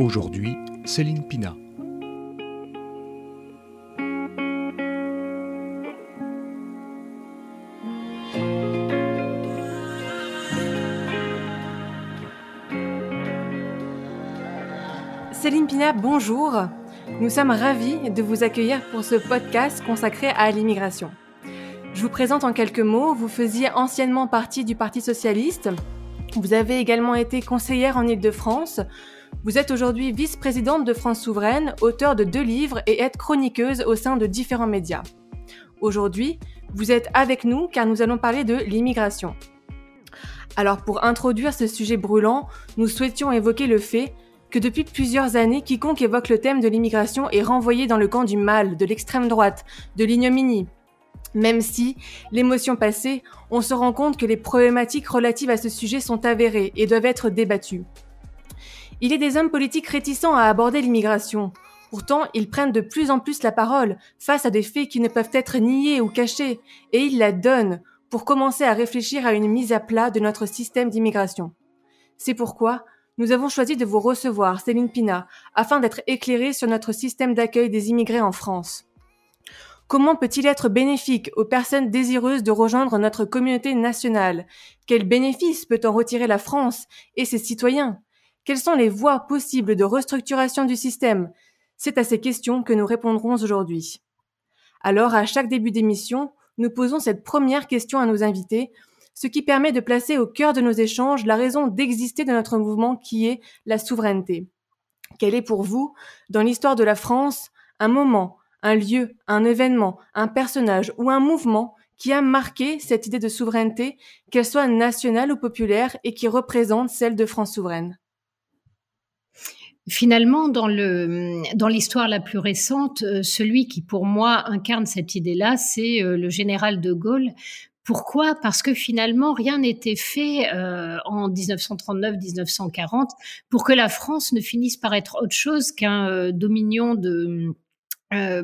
Aujourd'hui, Céline Pina. Céline Pina, bonjour. Nous sommes ravis de vous accueillir pour ce podcast consacré à l'immigration. Je vous présente en quelques mots, vous faisiez anciennement partie du Parti socialiste, vous avez également été conseillère en Ile-de-France, vous êtes aujourd'hui vice-présidente de France Souveraine, auteur de deux livres et êtes chroniqueuse au sein de différents médias. Aujourd'hui, vous êtes avec nous car nous allons parler de l'immigration. Alors pour introduire ce sujet brûlant, nous souhaitions évoquer le fait que depuis plusieurs années, quiconque évoque le thème de l'immigration est renvoyé dans le camp du mal, de l'extrême droite, de l'ignominie. Même si, l'émotion passée, on se rend compte que les problématiques relatives à ce sujet sont avérées et doivent être débattues. Il est des hommes politiques réticents à aborder l'immigration. Pourtant, ils prennent de plus en plus la parole face à des faits qui ne peuvent être niés ou cachés, et ils la donnent pour commencer à réfléchir à une mise à plat de notre système d'immigration. C'est pourquoi nous avons choisi de vous recevoir, Céline Pina, afin d'être éclairés sur notre système d'accueil des immigrés en France. Comment peut-il être bénéfique aux personnes désireuses de rejoindre notre communauté nationale? Quels bénéfices peut en retirer la France et ses citoyens? Quelles sont les voies possibles de restructuration du système? C'est à ces questions que nous répondrons aujourd'hui. Alors, à chaque début d'émission, nous posons cette première question à nos invités, ce qui permet de placer au cœur de nos échanges la raison d'exister de notre mouvement qui est la souveraineté. Quel est pour vous, dans l'histoire de la France, un moment, un lieu, un événement, un personnage ou un mouvement qui a marqué cette idée de souveraineté, qu'elle soit nationale ou populaire, et qui représente celle de France souveraine? Finalement, dans le dans l'histoire la plus récente, euh, celui qui pour moi incarne cette idée-là, c'est euh, le général de Gaulle. Pourquoi? Parce que finalement, rien n'était fait euh, en 1939-1940 pour que la France ne finisse par être autre chose qu'un dominion de euh,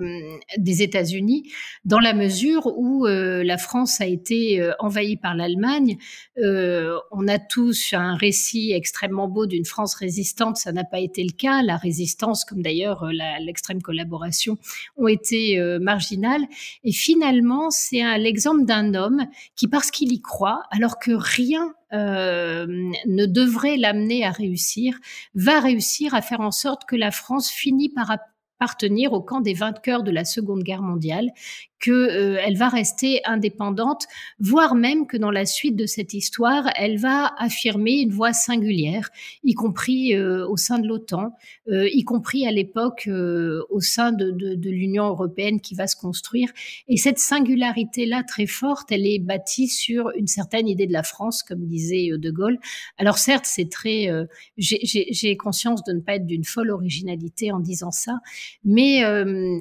des États-Unis, dans la mesure où euh, la France a été euh, envahie par l'Allemagne. on a tous un récit extrêmement beau d'une France résistante, ça n'a pas été le cas. La résistance, comme d'ailleurs l'extrême collaboration, ont été marginales. Et finalement, c'est l'exemple d'un homme qui, parce qu'il y croit, alors que rien ne devrait l'amener à réussir, va réussir à faire en sorte que la France finit par appartenir au camp des vainqueurs de la Seconde Guerre mondiale, qu'elle euh, va rester indépendante, voire même que dans la suite de cette histoire, elle va affirmer une voix singulière, y compris euh, au sein de l'OTAN, euh, y compris à l'époque au sein de, de, de l'Union européenne qui va se construire. Et cette singularité-là très forte, elle est bâtie sur une certaine idée de la France, comme disait De Gaulle. Alors certes, c'est très, j'ai conscience de ne pas être d'une folle originalité en disant ça, mais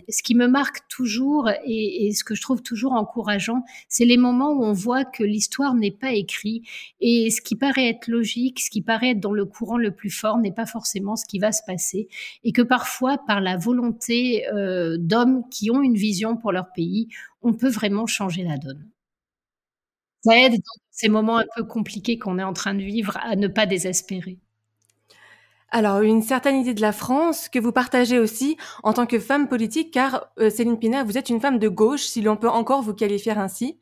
ce qui me marque toujours et et ce que je trouve toujours encourageant, c'est les moments où on voit que l'histoire n'est pas écrite et ce qui paraît être logique, ce qui paraît être dans le courant le plus fort n'est pas forcément ce qui va se passer et que parfois par la volonté euh, d'hommes qui ont une vision pour leur pays, on peut vraiment changer la donne. Ça aide dans ces moments un peu compliqués qu'on est en train de vivre à ne pas désespérer. Alors, une certaine idée de la France que vous partagez aussi en tant que femme politique, car euh, Céline Pina, vous êtes une femme de gauche, si l'on peut encore vous qualifier ainsi.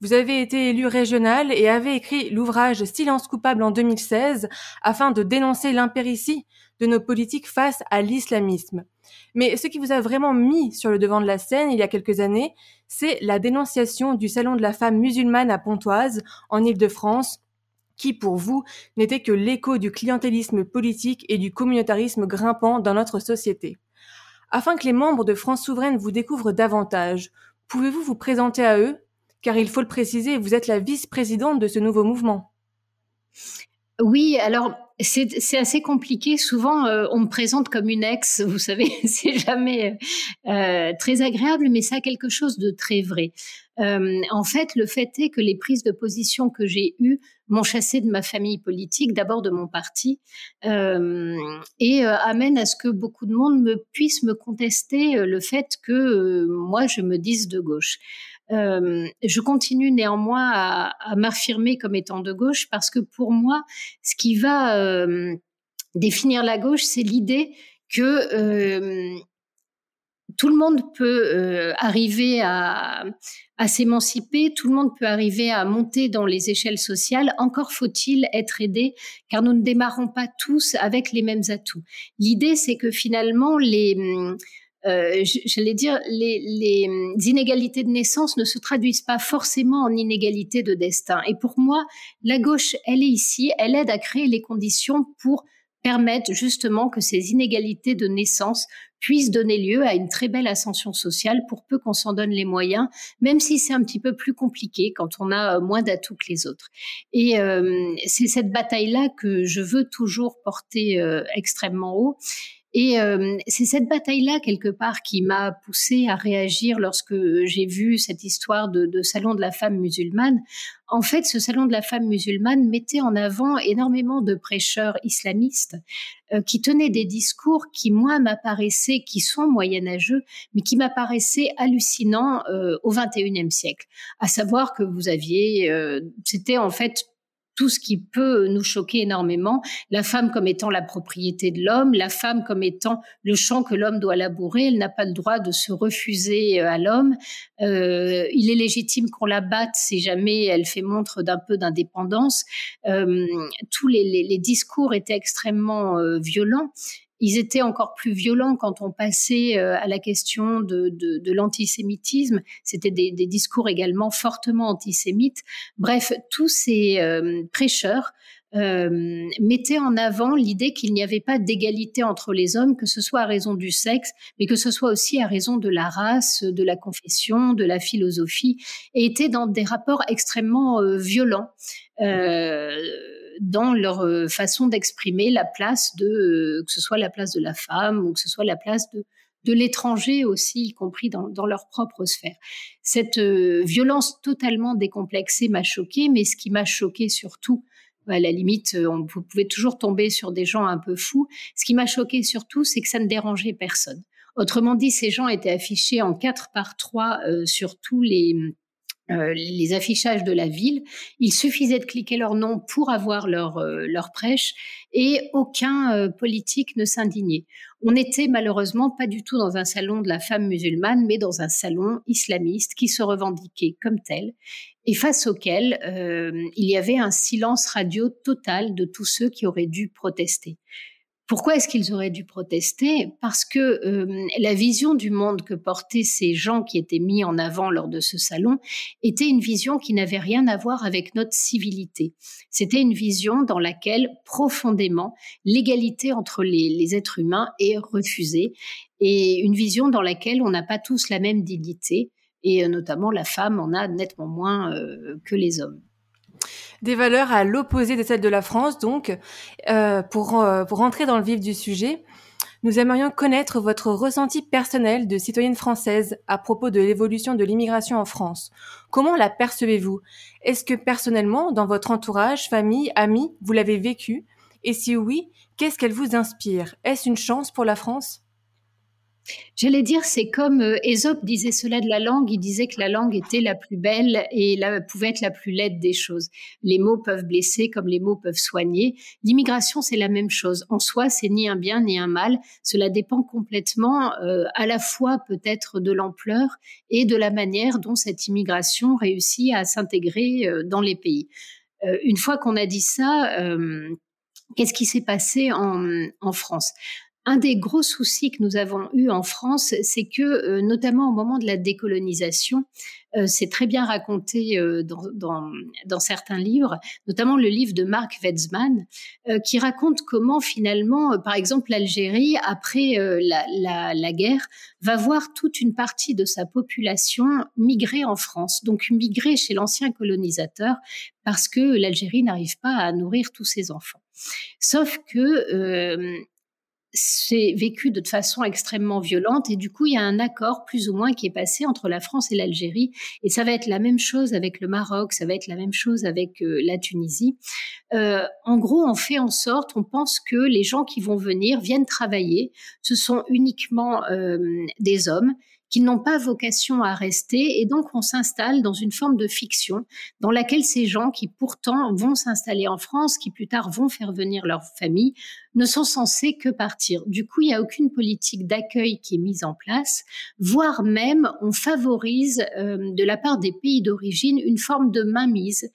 Vous avez été élue régionale et avez écrit l'ouvrage Silence coupable en 2016 afin de dénoncer l'impéritie de nos politiques face à l'islamisme. Mais ce qui vous a vraiment mis sur le devant de la scène il y a quelques années, c'est la dénonciation du Salon de la femme musulmane à Pontoise, en Île-de-France, qui pour vous n'était que l'écho du clientélisme politique et du communautarisme grimpant dans notre société. Afin que les membres de France Souveraine vous découvrent davantage, pouvez-vous vous présenter à eux? Car il faut le préciser, vous êtes la vice-présidente de ce nouveau mouvement. Oui, alors c'est assez compliqué. Souvent, euh, on me présente comme une ex. Vous savez, c'est jamais euh, très agréable, mais ça a quelque chose de très vrai. Euh, en fait, le fait est que les prises de position que j'ai eues m'ont chassé de ma famille politique, d'abord de mon parti, et amène à ce que beaucoup de monde me puisse me contester le fait que moi je me dise de gauche. Euh, je continue néanmoins à, m'affirmer comme étant de gauche parce que pour moi, ce qui va euh, définir la gauche, c'est l'idée que tout le monde peut euh, arriver à, s'émanciper, tout le monde peut arriver à monter dans les échelles sociales. Encore faut-il être aidé, car nous ne démarrons pas tous avec les mêmes atouts. L'idée, c'est que finalement, les euh, j'allais dire, les, les, inégalités de naissance ne se traduisent pas forcément en inégalités de destin. Et pour moi, la gauche, elle est ici, elle aide à créer les conditions pour permettre justement que ces inégalités de naissance puisse donner lieu à une très belle ascension sociale pour peu qu'on s'en donne les moyens, même si c'est un petit peu plus compliqué quand on a euh, moins d'atouts que les autres. Et euh, c'est cette bataille-là que je veux toujours porter euh, extrêmement haut. Et euh, c'est cette bataille-là, quelque part, qui m'a poussée à réagir lorsque j'ai vu cette histoire de, salon de la femme musulmane. En fait, ce salon de la femme musulmane mettait en avant énormément de prêcheurs islamistes euh, qui tenaient des discours qui, moi, m'apparaissaient, qui sont moyenâgeux, mais qui m'apparaissaient hallucinants euh, au XXIe siècle. À savoir que vous aviez, c'était en fait tout ce qui peut nous choquer énormément. La femme comme étant la propriété de l'homme, la femme comme étant le champ que l'homme doit labourer, elle n'a pas le droit de se refuser euh, à l'homme. Euh, il est légitime qu'on la batte si jamais elle fait montre d'un peu d'indépendance. Euh, tous les, les, discours étaient extrêmement violents ils étaient encore plus violents quand on passait euh, à la question de, l'antisémitisme. C'était des, discours également fortement antisémites. Bref, tous ces euh, prêcheurs euh, mettaient en avant l'idée qu'il n'y avait pas d'égalité entre les hommes, que ce soit à raison du sexe, mais que ce soit aussi à raison de la race, de la confession, de la philosophie, et étaient dans des rapports extrêmement euh, violents. Dans leur euh, façon d'exprimer la place de, euh, que ce soit la place de la femme ou que ce soit la place de, de l'étranger aussi, y compris dans, dans, leur propre sphère. Cette euh, violence totalement décomplexée m'a choquée, mais ce qui m'a choqué surtout, à la limite, on pouvait toujours tomber sur des gens un peu fous. Ce qui m'a choqué surtout, c'est que ça ne dérangeait personne. Autrement dit, ces gens étaient affichés en quatre par trois sur tous les euh, les affichages de la ville. Il suffisait de cliquer leur nom pour avoir leur, euh, leur prêche et aucun euh, politique ne s'indignait. On n'était malheureusement pas du tout dans un salon de la femme musulmane, mais dans un salon islamiste qui se revendiquait comme tel et face auquel il y avait un silence radio total de tous ceux qui auraient dû protester. Pourquoi est-ce qu'ils auraient dû protester? Parce que euh, la vision du monde que portaient ces gens qui étaient mis en avant lors de ce salon était une vision qui n'avait rien à voir avec notre civilité. C'était une vision dans laquelle profondément l'égalité entre les, êtres humains est refusée et une vision dans laquelle on n'a pas tous la même dignité et euh, notamment la femme en a nettement moins euh, que les hommes des valeurs à l'opposé de celles de la France. Donc, euh, pour, euh, pour rentrer dans le vif du sujet, nous aimerions connaître votre ressenti personnel de citoyenne française à propos de l'évolution de l'immigration en France. Comment la percevez-vous? Est-ce que personnellement, dans votre entourage, famille, amis, vous l'avez vécu? Et si oui, qu'est-ce qu'elle vous inspire? Est-ce une chance pour la France? J'allais dire, c'est comme euh, Ésope disait cela de la langue, il disait que la langue était la plus belle et la, pouvait être la plus laide des choses. Les mots peuvent blesser comme les mots peuvent soigner. L'immigration, c'est la même chose. En soi, c'est ni un bien ni un mal. Cela dépend complètement euh, à la fois peut-être de l'ampleur et de la manière dont cette immigration réussit à s'intégrer euh, dans les pays. une fois qu'on a dit ça, qu'est-ce qui s'est passé en France? Un des gros soucis que nous avons eu en France, c'est que, euh, notamment au moment de la décolonisation, euh, c'est très bien raconté euh, dans, dans, dans, certains livres, notamment le livre de Marc Wetzmann, qui raconte comment finalement, par exemple, l'Algérie, après la, la, la, guerre, va voir toute une partie de sa population migrer en France, donc migrer chez l'ancien colonisateur, parce que l'Algérie n'arrive pas à nourrir tous ses enfants. Sauf que c'est vécu de façon extrêmement violente et du coup il y a un accord plus ou moins qui est passé entre la France et l'Algérie et ça va être la même chose avec le Maroc, ça va être la même chose avec euh, la Tunisie. Euh, en gros, on fait en sorte, on pense que les gens qui vont venir viennent travailler, ce sont uniquement euh, des hommes qui n'ont pas vocation à rester et donc on s'installe dans une forme de fiction dans laquelle ces gens qui pourtant vont s'installer en France, qui plus tard vont faire venir leur famille, ne sont censés que partir. Du coup, il n'y a aucune politique d'accueil qui est mise en place, voire même on favorise euh, de la part des pays d'origine une forme de mainmise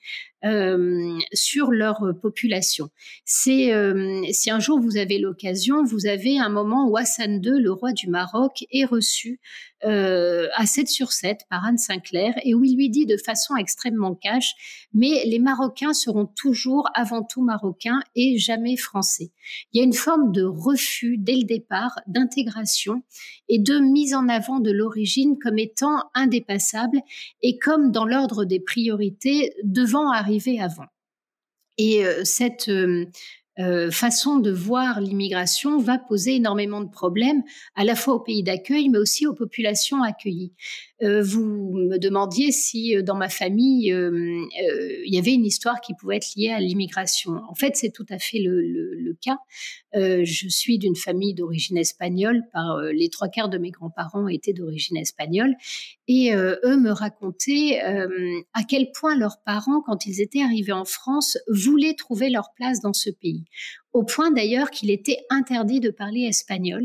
euh, sur leur population. C'est euh, si un jour vous avez l'occasion, vous avez un moment où Hassan II, le roi du Maroc, est reçu euh, à 7 sur 7 par Anne Sinclair et où il lui dit de façon extrêmement cash, mais les Marocains seront toujours avant tout marocains et jamais français. Il y a une forme de refus dès le départ d'intégration et de mise en avant de l'origine comme étant indépassable et comme dans l'ordre des priorités devant arriver avant. Et euh, cette euh, euh, façon de voir l'immigration va poser énormément de problèmes à la fois aux pays d'accueil, mais aussi aux populations accueillies. Euh, vous me demandiez si euh, dans ma famille euh, il y avait une histoire qui pouvait être liée à l'immigration. En fait, c'est tout à fait le, le, le cas. je suis d'une famille d'origine espagnole. Par les trois quarts de mes grands-parents étaient d'origine espagnole, et eux me racontaient à quel point leurs parents, quand ils étaient arrivés en France, voulaient trouver leur place dans ce pays. Au point d'ailleurs qu'il était interdit de parler espagnol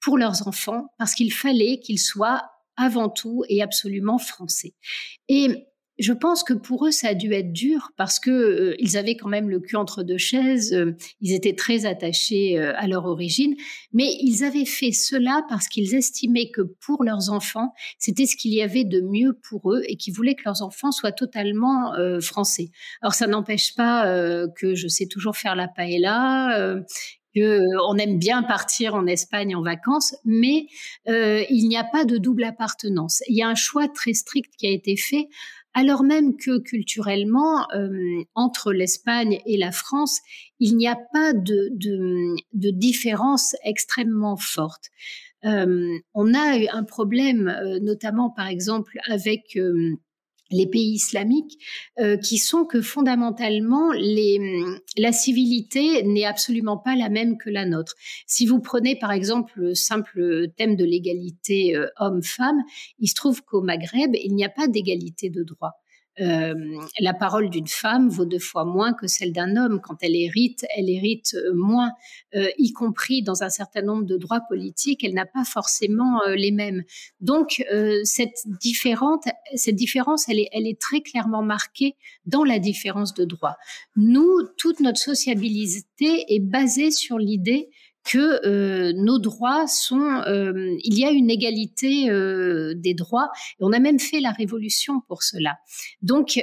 pour leurs enfants parce qu'il fallait qu'ils soient avant tout et absolument français. Et je pense que pour eux, ça a dû être dur parce que euh, ils avaient quand même le cul entre deux chaises. Euh, ils étaient très attachés euh, à leur origine, mais ils avaient fait cela parce qu'ils estimaient que pour leurs enfants, c'était ce qu'il y avait de mieux pour eux et qu'ils voulaient que leurs enfants soient totalement français. Alors ça n'empêche pas que je sais toujours faire la paella, euh, on aime bien partir en Espagne en vacances, mais il n'y a pas de double appartenance. Il y a un choix très strict qui a été fait, alors même que culturellement, euh, entre l'Espagne et la France, il n'y a pas de, de, différence extrêmement forte. on a un problème, notamment par exemple avec les pays islamiques, euh, qui sont que fondamentalement, les, la civilité n'est absolument pas la même que la nôtre. Si vous prenez par exemple le simple thème de l'égalité euh, homme-femme, il se trouve qu'au Maghreb, il n'y a pas d'égalité de droit. Euh, la parole d'une femme vaut deux fois moins que celle d'un homme. Quand elle hérite, elle hérite euh, moins, euh, y compris dans un certain nombre de droits politiques, elle n'a pas forcément les mêmes. Donc cette, cette différence, elle est, elle est très clairement marquée dans la différence de droits. Nous, toute notre sociabilité est basée sur l'idée que euh, nos droits sont, euh, il y a une égalité euh, des droits, et on a même fait la révolution pour cela. Donc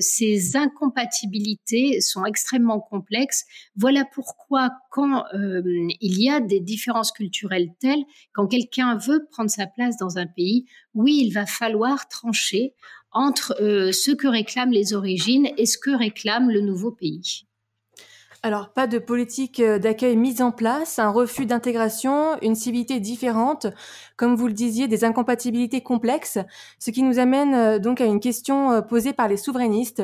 ces incompatibilités sont extrêmement complexes. Voilà pourquoi quand il y a des différences culturelles telles, quand quelqu'un veut prendre sa place dans un pays, oui, il va falloir trancher entre ce que réclament les origines et ce que réclame le nouveau pays. Alors, pas de politique euh, d'accueil mise en place, un refus d'intégration, une civilité différente, comme vous le disiez, des incompatibilités complexes, ce qui nous amène euh, donc à une question euh, posée par les souverainistes.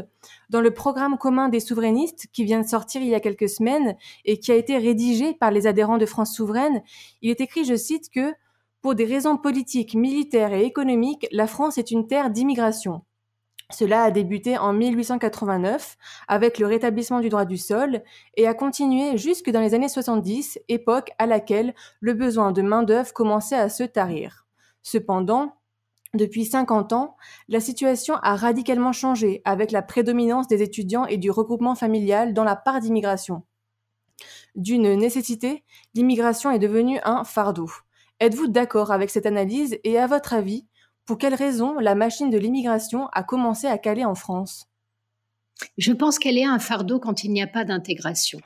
Dans le programme commun des souverainistes, qui vient de sortir il y a quelques semaines et qui a été rédigé par les adhérents de France souveraine, il est écrit, je cite, que pour des raisons politiques, militaires et économiques, la France est une terre d'immigration. Cela a débuté en 1889 avec le rétablissement du droit du sol et a continué jusque dans les années 70, époque à laquelle le besoin de main-d'œuvre commençait à se tarir. Cependant, depuis 50 ans, la situation a radicalement changé avec la prédominance des étudiants et du regroupement familial dans la part d'immigration. D'une nécessité, l'immigration est devenue un fardeau. Êtes-vous d'accord avec cette analyse et à votre avis, pour quelles raisons la machine de l'immigration a commencé à caler en France? Je pense qu'elle est un fardeau quand il n'y a pas d'intégration.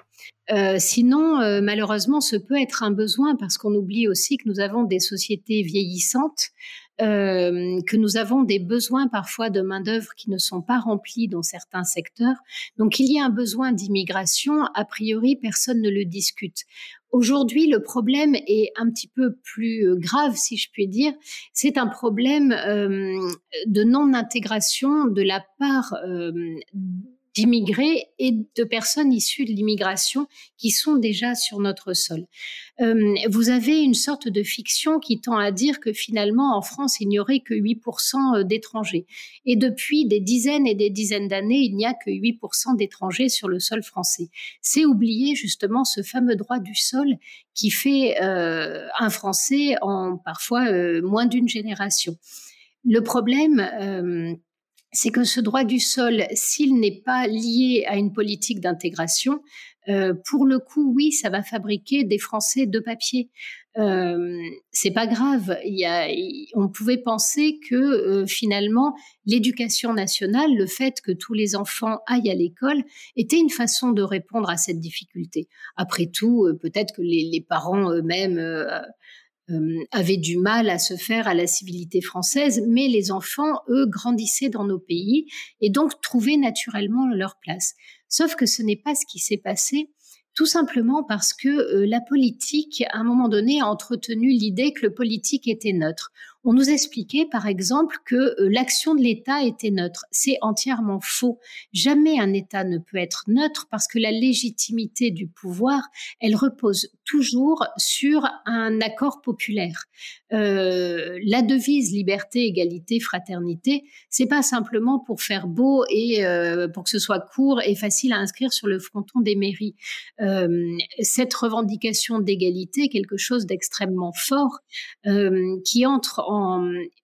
Euh, sinon, euh, malheureusement, ce peut être un besoin parce qu'on oublie aussi que nous avons des sociétés vieillissantes, euh, que nous avons des besoins parfois de main-d'œuvre qui ne sont pas remplis dans certains secteurs. Donc, il y a un besoin d'immigration. A priori, personne ne le discute. Aujourd'hui, le problème est un petit peu plus euh, grave, si je puis dire. C'est un problème euh, de non-intégration de la part euh, d'immigrés et de personnes issues de l'immigration qui sont déjà sur notre sol. Euh, vous avez une sorte de fiction qui tend à dire que finalement en France il n'y aurait que 8% euh, d'étrangers. Et depuis des dizaines et des dizaines d'années, il n'y a que 8% d'étrangers sur le sol français. C'est oublier justement ce fameux droit du sol qui fait euh, un Français en parfois moins d'une génération. Le problème, c'est que ce droit du sol, s'il n'est pas lié à une politique d'intégration, euh, pour le coup, oui, ça va fabriquer des Français de papier. Euh, c'est pas grave. On pouvait penser que euh, finalement, l'éducation nationale, le fait que tous les enfants aillent à l'école, était une façon de répondre à cette difficulté. Après tout, peut-être que les parents eux-mêmes euh, avaient du mal à se faire à la civilité française, mais les enfants, eux, grandissaient dans nos pays et donc trouvaient naturellement leur place. Sauf que ce n'est pas ce qui s'est passé tout simplement parce que euh, la politique, à un moment donné, a entretenu l'idée que le politique était neutre. On nous expliquait, par exemple, que euh, l'action de l'État était neutre. C'est entièrement faux. Jamais un État ne peut être neutre parce que la légitimité du pouvoir, elle repose toujours sur un accord populaire. Euh, la devise liberté, égalité, fraternité, c'est pas simplement pour faire beau et euh, pour que ce soit court et facile à inscrire sur le fronton des mairies. Cette revendication d'égalité, quelque chose d'extrêmement fort, qui entre en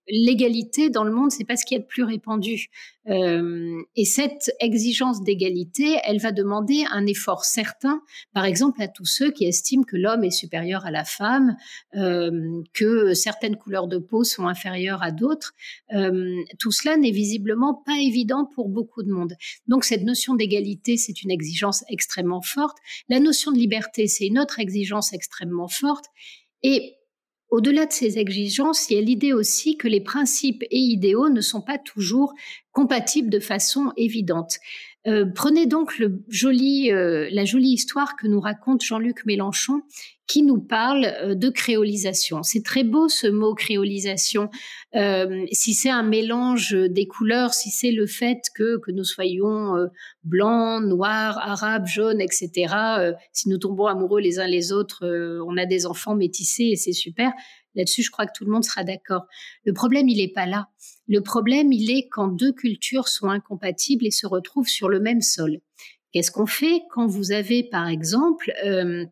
l'égalité dans le monde, c'est pas ce qui est le plus répandu. Euh, et cette exigence d'égalité, elle va demander un effort certain, par exemple à tous ceux qui estiment que l'homme est supérieur à la femme, euh, que certaines couleurs de peau sont inférieures à d'autres. Euh, tout cela n'est visiblement pas évident pour beaucoup de monde. Donc cette notion d'égalité, c'est une exigence extrêmement forte. La notion de liberté, c'est une autre exigence extrêmement forte. Et au-delà de ces exigences, il y a l'idée aussi que les principes et idéaux ne sont pas toujours compatibles de façon évidente. Euh, prenez donc euh, la jolie histoire que nous raconte Jean-Luc Mélenchon, qui nous parle euh, de créolisation. C'est très beau ce mot créolisation. si c'est un mélange des couleurs, si c'est le fait que, que nous soyons blancs, noirs, arabes, jaunes, etc., si nous tombons amoureux les uns les autres, on a des enfants métissés et c'est super. Là-dessus, je crois que tout le monde sera d'accord. Le problème, il n'est pas là. Le problème, il est quand deux cultures sont incompatibles et se retrouvent sur le même sol. Qu'est-ce qu'on fait quand vous avez, par exemple, euh,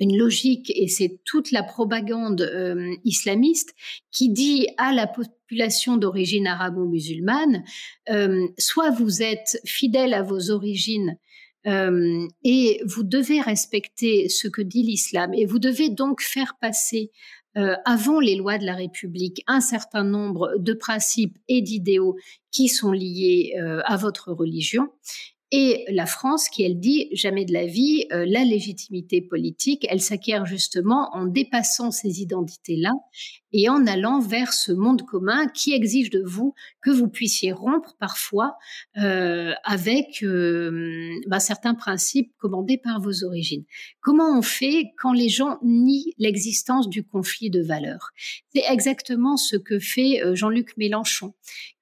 une logique, et c'est toute la propagande euh, islamiste, qui dit à la population d'origine arabo-musulmane, euh, soit vous êtes fidèle à vos origines et vous devez respecter ce que dit l'islam, et vous devez donc faire passer euh, avant les lois de la République un certain nombre de principes et d'idéaux qui sont liés euh, à votre religion. Et la France qui, elle, dit jamais de la vie, euh, la légitimité politique, elle s'acquiert justement en dépassant ces identités-là et en allant vers ce monde commun qui exige de vous que vous puissiez rompre parfois euh, avec euh, ben, certains principes commandés par vos origines. Comment on fait quand les gens nient l'existence du conflit de valeurs? C'est exactement ce que fait Jean-Luc Mélenchon.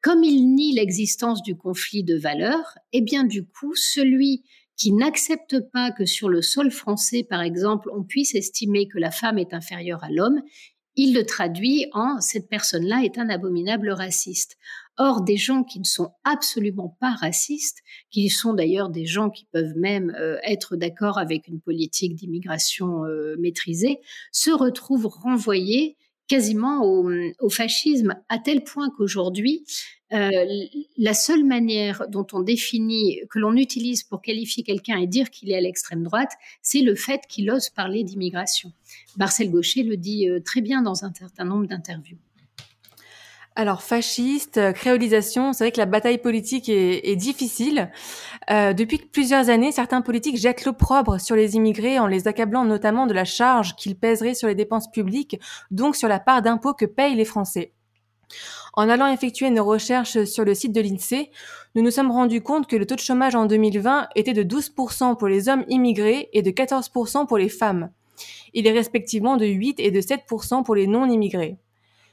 Comme il nie l'existence du conflit de valeurs, eh bien du coup, celui qui n'accepte pas que sur le sol français, par exemple, on puisse estimer que la femme est inférieure à l'homme, il le traduit en cette personne-là est un abominable raciste. Or, des gens qui ne sont absolument pas racistes, qui sont d'ailleurs des gens qui peuvent même euh, être d'accord avec une politique d'immigration euh, maîtrisée, se retrouvent renvoyés quasiment au, fascisme, à tel point qu'aujourd'hui, euh, la seule manière dont on définit, que l'on utilise pour qualifier quelqu'un et dire qu'il est à l'extrême droite, c'est le fait qu'il ose parler d'immigration. Marcel Gaucher le dit euh, très bien dans un certain nombre d'interviews. Alors, fasciste, euh, créolisation, c'est vrai que la bataille politique est, difficile. Euh, depuis plusieurs années, certains politiques jettent l'opprobre sur les immigrés en les accablant notamment de la charge qu'ils pèseraient sur les dépenses publiques, donc sur la part d'impôts que payent les Français. En allant effectuer nos recherches sur le site de l'INSEE, nous nous sommes rendus compte que le taux de chômage en 2020 était de 12% pour les hommes immigrés et de 14% pour les femmes. Il est respectivement de 8 et de 7% pour les non-immigrés.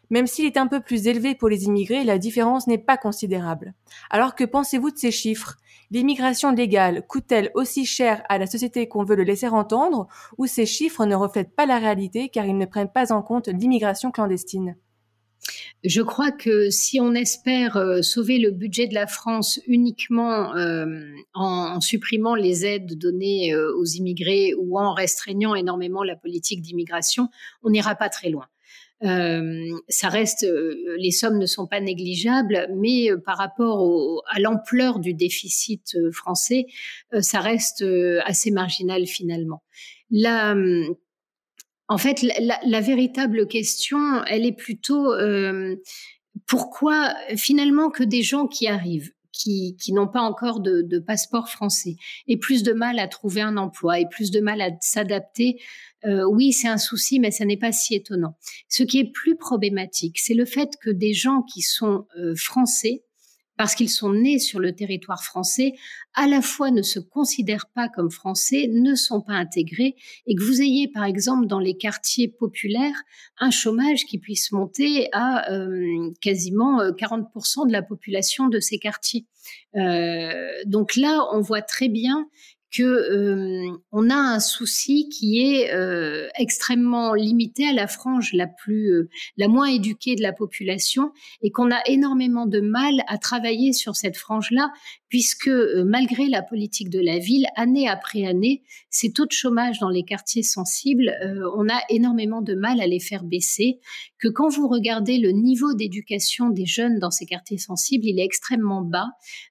Même s'il est un peu plus élevé pour les immigrés, la différence n'est pas considérable. Alors que pensez-vous de ces chiffres? L'immigration légale coûte-t-elle aussi cher à la société qu'on veut le laisser entendre? Ou ces chiffres ne reflètent pas la réalité car ils ne prennent pas en compte l'immigration clandestine? Je crois que si on espère euh, sauver le budget de la France uniquement euh, en, supprimant les aides données euh, aux immigrés ou en restreignant énormément la politique d'immigration, on n'ira pas très loin. Ça reste, les sommes ne sont pas négligeables, mais par rapport à l'ampleur du déficit français, ça reste assez marginal finalement. La, en fait, la, véritable question, elle est plutôt euh, pourquoi finalement que des gens qui arrivent, qui, n'ont pas encore de, passeport français, aient plus de mal à trouver un emploi, et plus de mal à s'adapter. Euh, oui, c'est un souci, mais ça n'est pas si étonnant. Ce qui est plus problématique, c'est le fait que des gens qui sont euh, français parce qu'ils sont nés sur le territoire français, à la fois ne se considèrent pas comme français, ne sont pas intégrés, et que vous ayez par exemple dans les quartiers populaires un chômage qui puisse monter à euh, quasiment 40% euh, de la population de ces quartiers. Donc là, on voit très bien que euh, on a un souci qui est euh, extrêmement limité à la frange la plus euh, la moins éduquée de la population et qu'on a énormément de mal à travailler sur cette frange là puisque malgré la politique de la ville, année après année, ces taux de chômage dans les quartiers sensibles, on a énormément de mal à les faire baisser, que quand vous regardez le niveau d'éducation des jeunes dans ces quartiers sensibles, il est extrêmement bas.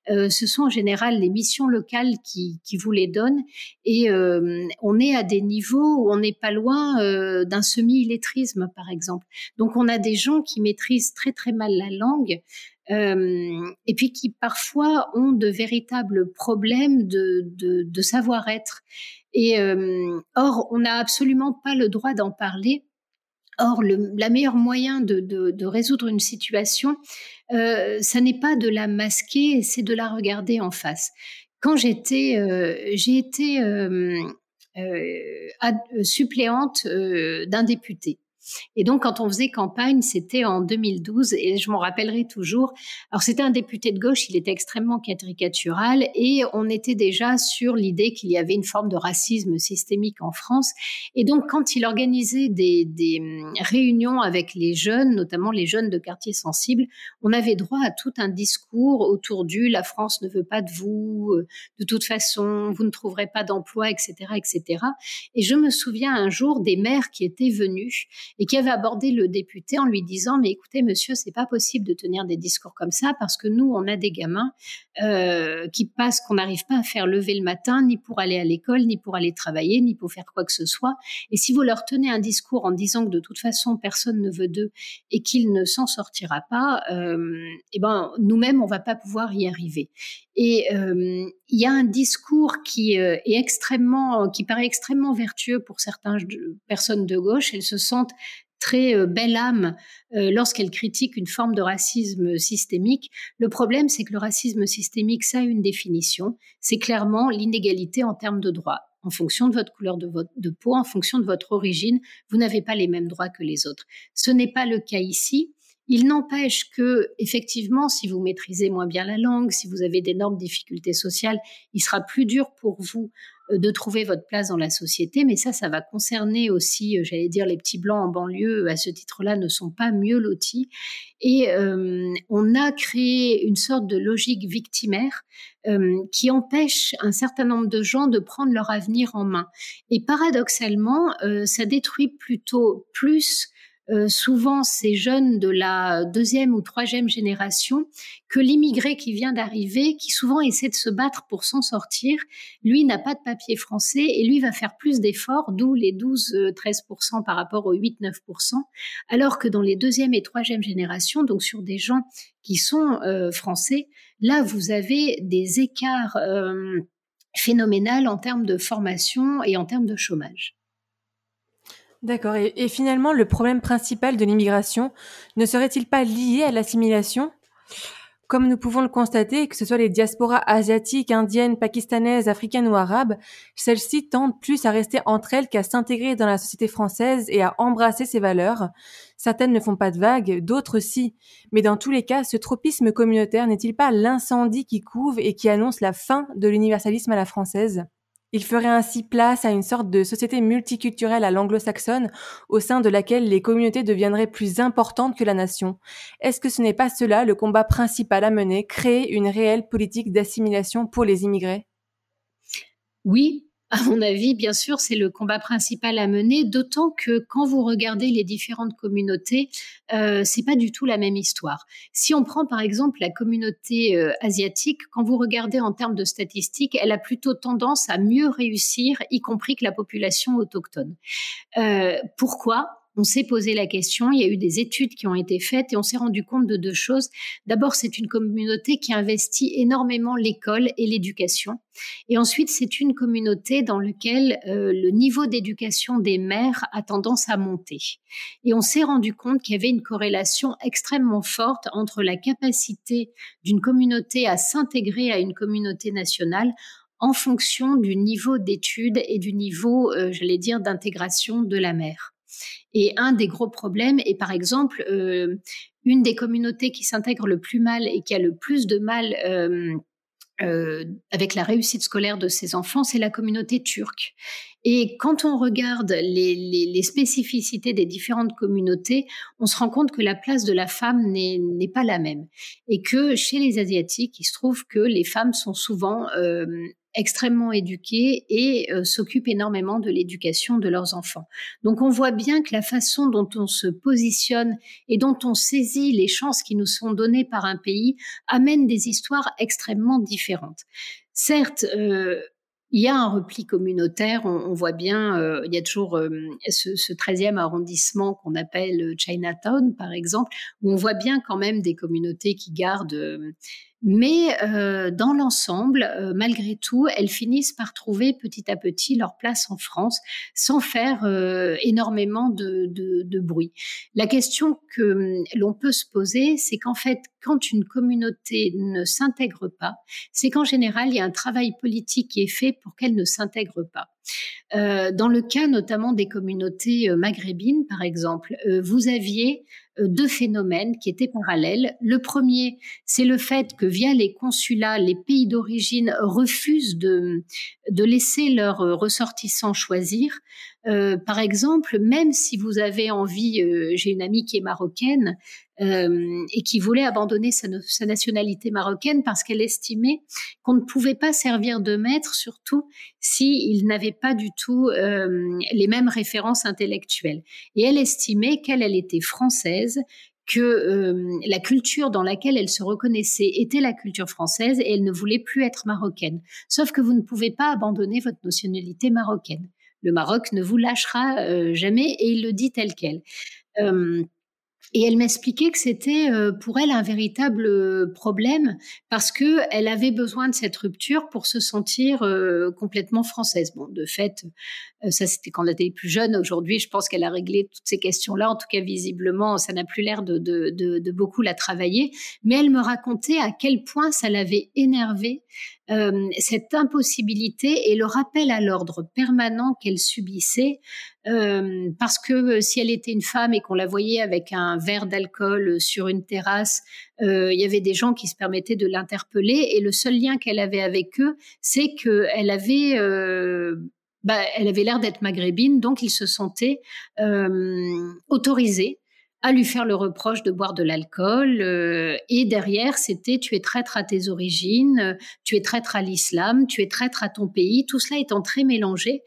Ce sont en général les missions locales qui, qui vous donnent et on est à des niveaux où on n'est pas loin d'un semi-illettrisme, par exemple. Donc on a des gens qui maîtrisent très très mal la langue. Euh, et puis qui parfois ont de véritables problèmes de, de, savoir-être. Et euh, or, on n'a absolument pas le droit d'en parler. Or, le meilleur moyen de, de, de, résoudre une situation, euh, ça n'est pas de la masquer, c'est de la regarder en face. Quand j'étais, euh, j'ai été euh, suppléante d'un député. Et donc, quand on faisait campagne, c'était en 2012, et je m'en rappellerai toujours. Alors, c'était un député de gauche, il était extrêmement caricatural, et on était déjà sur l'idée qu'il y avait une forme de racisme systémique en France. Et donc, quand il organisait des, hum, réunions avec les jeunes, notamment les jeunes de quartiers sensibles, on avait droit à tout un discours autour du la France ne veut pas de vous, euh, de toute façon, vous ne trouverez pas d'emploi, etc., etc. Et je me souviens un jour des maires qui étaient venus et qui avait abordé le député en lui disant mais écoutez monsieur c'est pas possible de tenir des discours comme ça parce que nous on a des gamins euh, qui passent qu'on n'arrive pas à faire lever le matin ni pour aller à l'école ni pour aller travailler ni pour faire quoi que ce soit. Et si vous leur tenez un discours en disant que de toute façon personne ne veut d'eux et qu'il ne s'en sortira pas euh, eh ben nous-mêmes on va pas pouvoir y arriver et euh, il y a un discours qui euh, est extrêmement, qui paraît extrêmement vertueux pour certaines personnes de gauche. Elles se sentent très euh, belle âme lorsqu'elles critiquent une forme de racisme systémique. Le problème, c'est que le racisme systémique, ça a une définition. C'est clairement l'inégalité en termes de droits. En fonction de votre couleur de peau, en fonction de votre origine, vous n'avez pas les mêmes droits que les autres. Ce n'est pas le cas ici. Il n'empêche que, effectivement, si vous maîtrisez moins bien la langue, si vous avez d'énormes difficultés sociales, il sera plus dur pour vous euh, de trouver votre place dans la société. Mais ça, ça va concerner aussi, euh, j'allais dire, les petits blancs en banlieue, à ce titre-là, ne sont pas mieux lotis. Et euh, on a créé une sorte de logique victimaire qui empêche un certain nombre de gens de prendre leur avenir en main. Et paradoxalement, ça détruit plutôt plus euh, souvent ces jeunes de la deuxième ou troisième génération que l'immigré qui vient d'arriver, qui souvent essaie de se battre pour s'en sortir. Lui n'a pas de papier français et lui va faire plus d'efforts, d'où les 12-13% euh, par rapport aux 8-9%, alors que dans les deuxième et troisième générations, donc sur des gens qui sont euh, français, là vous avez des écarts euh, en termes de formation et en termes de chômage. D'accord. Et, finalement, le problème principal de l'immigration ne serait-il pas lié à l'assimilation? Comme nous pouvons le constater, que ce soit les diasporas asiatiques, indiennes, pakistanaises, africaines ou arabes, celles-ci tendent plus à rester entre elles qu'à s'intégrer dans la société française et à embrasser ses valeurs. Certaines ne font pas de vagues, d'autres si. Mais dans tous les cas, ce tropisme communautaire n'est-il pas l'incendie qui couve et qui annonce la fin de l'universalisme à la française? Il ferait ainsi place à une sorte de société multiculturelle à l'anglo-saxonne, au sein de laquelle les communautés deviendraient plus importantes que la nation. Est-ce que ce n'est pas cela le combat principal à mener, créer une réelle politique d'assimilation pour les immigrés? Oui, à mon avis, bien sûr, c'est le combat principal à mener, d'autant que quand vous regardez les différentes communautés, euh, c'est pas du tout la même histoire. Si on prend par exemple la communauté euh, asiatique, quand vous regardez en termes de statistiques, elle a plutôt tendance à mieux réussir, y compris que la population autochtone. Euh, pourquoi? On s'est posé la question, il y a eu des études qui ont été faites et on s'est rendu compte de deux choses. D'abord, c'est une communauté qui investit énormément l'école et l'éducation. Et ensuite, c'est une communauté dans laquelle euh, le niveau d'éducation des mères a tendance à monter. Et on s'est rendu compte qu'il y avait une corrélation extrêmement forte entre la capacité d'une communauté à s'intégrer à une communauté nationale en fonction du niveau d'études et du niveau, euh, j'allais dire, d'intégration de la mère. Et un des gros problèmes est par exemple euh, une des communautés qui s'intègre le plus mal et qui a le plus de mal euh, euh, avec la réussite scolaire de ses enfants, c'est la communauté turque. Et quand on regarde les, spécificités des différentes communautés, on se rend compte que la place de la femme n'est pas la même. Et que chez les Asiatiques, il se trouve que les femmes sont souvent extrêmement éduqués et euh, s'occupent énormément de l'éducation de leurs enfants. Donc on voit bien que la façon dont on se positionne et dont on saisit les chances qui nous sont données par un pays amène des histoires extrêmement différentes. Certes, euh, il y a un repli communautaire, on, voit bien, euh, il y a toujours ce, ce 13e arrondissement qu'on appelle Chinatown, par exemple, où on voit bien quand même des communautés qui gardent mais euh, dans l'ensemble, euh, malgré tout, elles finissent par trouver petit à petit leur place en France sans faire euh, énormément de, de, bruit. La question que hum, l'on peut se poser, c'est qu'en fait, quand une communauté ne s'intègre pas, c'est qu'en général, il y a un travail politique qui est fait pour qu'elle ne s'intègre pas. Euh, dans le cas notamment des communautés euh, maghrébines, par exemple, euh, vous aviez deux phénomènes qui étaient parallèles. Le premier, c'est le fait que via les consulats, les pays d'origine refusent de, de laisser leurs ressortissants choisir. Par exemple, même si vous avez envie, j'ai une amie qui est marocaine, euh, et qui voulait abandonner sa, nationalité marocaine parce qu'elle estimait qu'on ne pouvait pas servir de maître, surtout s'il n'avait pas du tout euh, les mêmes références intellectuelles. Et elle estimait qu'elle elle était française, que euh, la culture dans laquelle elle se reconnaissait était la culture française et elle ne voulait plus être marocaine. Sauf que vous ne pouvez pas abandonner votre nationalité marocaine. Le Maroc ne vous lâchera euh, jamais et il le dit tel quel. Et elle m'expliquait que c'était euh, pour elle un véritable euh, problème parce que elle avait besoin de cette rupture pour se sentir euh, complètement française. Bon, de fait, ça c'était quand elle était plus jeune. Aujourd'hui, je pense qu'elle a réglé toutes ces questions-là. En tout cas, visiblement, ça n'a plus l'air de, beaucoup la travailler. Mais elle me racontait à quel point ça l'avait énervée cette impossibilité et le rappel à l'ordre permanent qu'elle subissait, euh, parce que euh, si elle était une femme et qu'on la voyait avec un verre d'alcool sur une terrasse, il y avait des gens qui se permettaient de l'interpeller. Et le seul lien qu'elle avait avec eux, c'est qu'elle avait bah, elle avait l'air d'être maghrébine, donc ils se sentaient euh, autorisés à lui faire le reproche de boire de l'alcool. Euh, et derrière, c'était tu es traître à tes origines, tu es traître à l'islam, tu es traître à ton pays, tout cela étant très mélangé.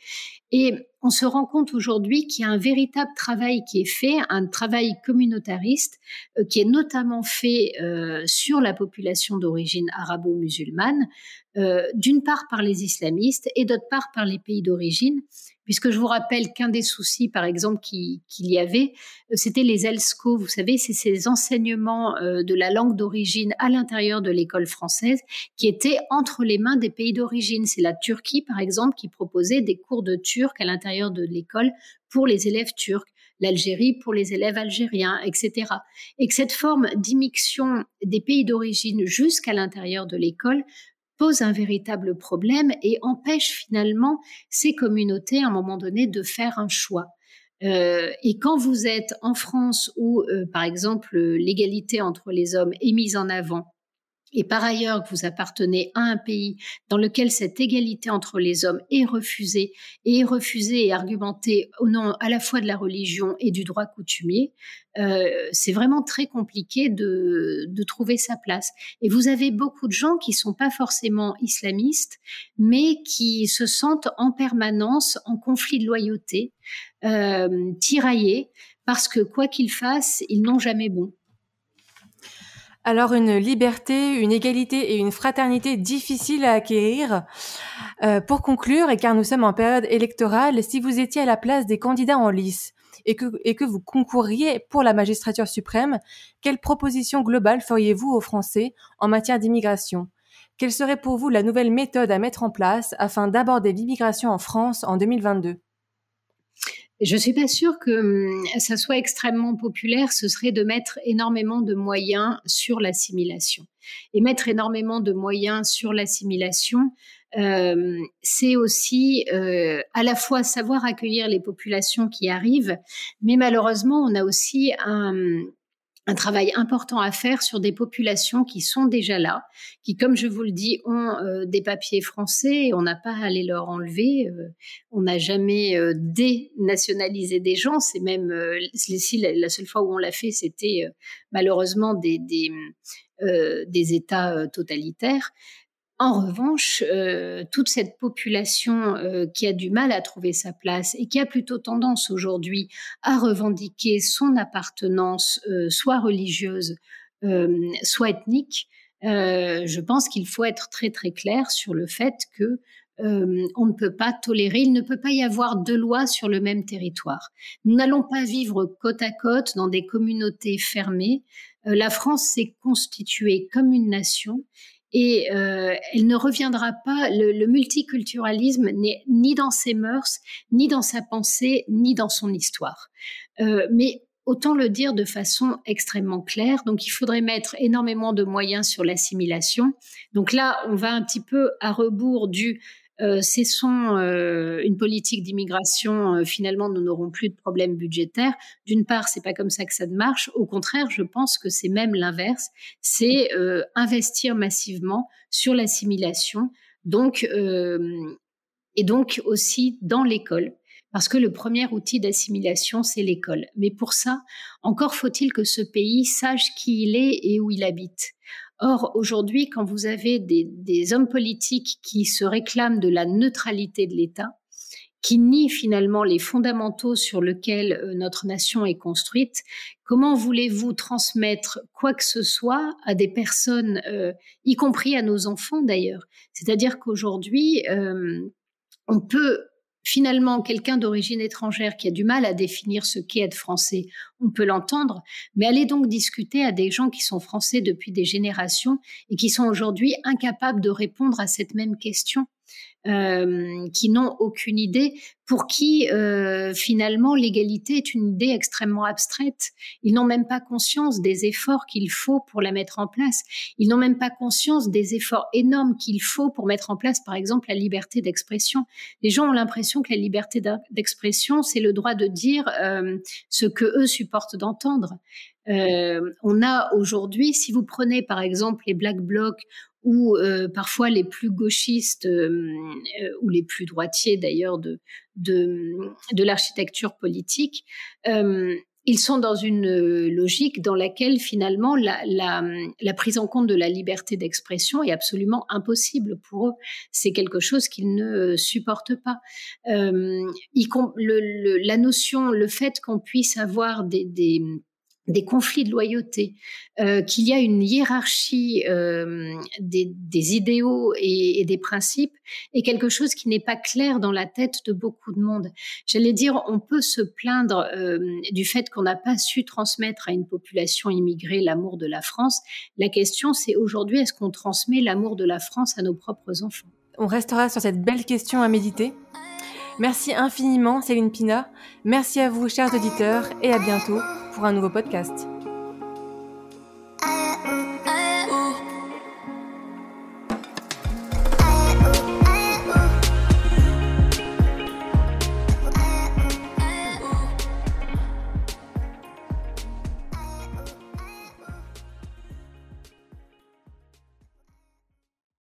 Et on se rend compte aujourd'hui qu'il y a un véritable travail qui est fait, un travail communautariste euh, qui est notamment fait euh, sur la population d'origine arabo-musulmane, d'une part par les islamistes et d'autre part par les pays d'origine puisque je vous rappelle qu'un des soucis, par exemple, qu'il y avait, euh, c'était les ELSCO. Vous savez, c'est ces enseignements euh, de la langue d'origine à l'intérieur de l'école française qui étaient entre les mains des pays d'origine. C'est la Turquie, par exemple, qui proposait des cours de turc à l'intérieur de l'école pour les élèves turcs l'Algérie pour les élèves algériens, etc. Et que cette forme d'immixtion des pays d'origine jusqu'à l'intérieur de l'école pose un véritable problème et empêche finalement ces communautés à un moment donné de faire un choix. Euh, et quand vous êtes en France où, euh, par exemple, l'égalité entre les hommes est mise en avant, et par ailleurs que vous appartenez à un pays dans lequel cette égalité entre les hommes est refusée, et est refusée et argumentée au nom à la fois de la religion et du droit coutumier, euh, c'est vraiment très compliqué de, de, trouver sa place. Et vous avez beaucoup de gens qui sont pas forcément islamistes, mais qui se sentent en permanence en conflit de loyauté, euh, tiraillés, parce que quoi qu'ils fassent, ils n'ont jamais bon. Alors une liberté, une égalité et une fraternité difficiles à acquérir. Euh, pour conclure, et car nous sommes en période électorale, si vous étiez à la place des candidats en lice et que, et que vous concourriez pour la magistrature suprême, quelle proposition globale feriez-vous aux Français en matière d'immigration? Quelle serait pour vous la nouvelle méthode à mettre en place afin d'aborder l'immigration en France en 2022 je suis pas sûre que hum, ça soit extrêmement populaire. Ce serait de mettre énormément de moyens sur l'assimilation. Et mettre énormément de moyens sur l'assimilation, euh, c'est aussi euh, à la fois savoir accueillir les populations qui arrivent, mais malheureusement, on a aussi un, un travail important à faire sur des populations qui sont déjà là, qui, comme je vous le dis, ont euh, des papiers français et on n'a pas à aller leur enlever. Euh, on n'a jamais euh, dénationalisé des gens. C'est même la, seule fois où on l'a fait, c'était malheureusement des, des États totalitaires. En revanche, euh, toute cette population euh, qui a du mal à trouver sa place et qui a plutôt tendance aujourd'hui à revendiquer son appartenance, euh, soit religieuse, soit ethnique, je pense qu'il faut être très très clair sur le fait que on ne peut pas tolérer, il ne peut pas y avoir deux lois sur le même territoire. Nous n'allons pas vivre côte à côte dans des communautés fermées. la France s'est constituée comme une nation et euh, elle ne reviendra pas, le, multiculturalisme n'est ni dans ses mœurs, ni dans sa pensée, ni dans son histoire. Euh, mais autant le dire de façon extrêmement claire. Donc il faudrait mettre énormément de moyens sur l'assimilation. Donc là, on va un petit peu à rebours du cessons euh, une politique d'immigration, euh, finalement, nous n'aurons plus de problèmes budgétaires. D'une part, c'est pas comme ça que ça marche. Au contraire, je pense que c'est même l'inverse. C'est investir massivement sur l'assimilation, donc et donc aussi dans l'école. Parce que le premier outil d'assimilation, c'est l'école. Mais pour ça, encore faut-il que ce pays sache qui il est et où il habite. Or, aujourd'hui, quand vous avez des, hommes politiques qui se réclament de la neutralité de l'État, qui nient finalement les fondamentaux sur lesquels euh, notre nation est construite, comment voulez-vous transmettre quoi que ce soit à des personnes, euh, y compris à nos enfants d'ailleurs? C'est-à-dire qu'aujourd'hui, euh, on peut finalement quelqu'un d'origine étrangère qui a du mal à définir ce qu'est être français, on peut l'entendre, mais allez donc discuter à des gens qui sont français depuis des générations et qui sont aujourd'hui incapables de répondre à cette même question. Euh, qui n'ont aucune idée, pour qui euh, finalement l'égalité est une idée extrêmement abstraite. Ils n'ont même pas conscience des efforts qu'il faut pour la mettre en place. Ils n'ont même pas conscience des efforts énormes qu'il faut pour mettre en place, par exemple, la liberté d'expression. Les gens ont l'impression que la liberté d'expression, c'est le droit de dire euh, ce que eux supportent d'entendre. Euh, on a aujourd'hui, si vous prenez par exemple les Black Blocs ou euh, parfois les plus gauchistes euh, ou les plus droitiers d'ailleurs de, de, de l'architecture politique, euh, ils sont dans une logique dans laquelle finalement la, la, la prise en compte de la liberté d'expression est absolument impossible pour eux. C'est quelque chose qu'ils ne supportent pas. Euh, le, la notion, le fait qu'on puisse avoir des, des des conflits de loyauté, euh, qu'il y a une hiérarchie euh, des, idéaux et, des principes, est quelque chose qui n'est pas clair dans la tête de beaucoup de monde. J'allais dire, on peut se plaindre euh, du fait qu'on n'a pas su transmettre à une population immigrée l'amour de la France. La question, c'est aujourd'hui, est-ce qu'on transmet l'amour de la France à nos propres enfants? On restera sur cette belle question à méditer. Merci infiniment Céline Pina. Merci à vous chers auditeurs et à bientôt pour un nouveau podcast.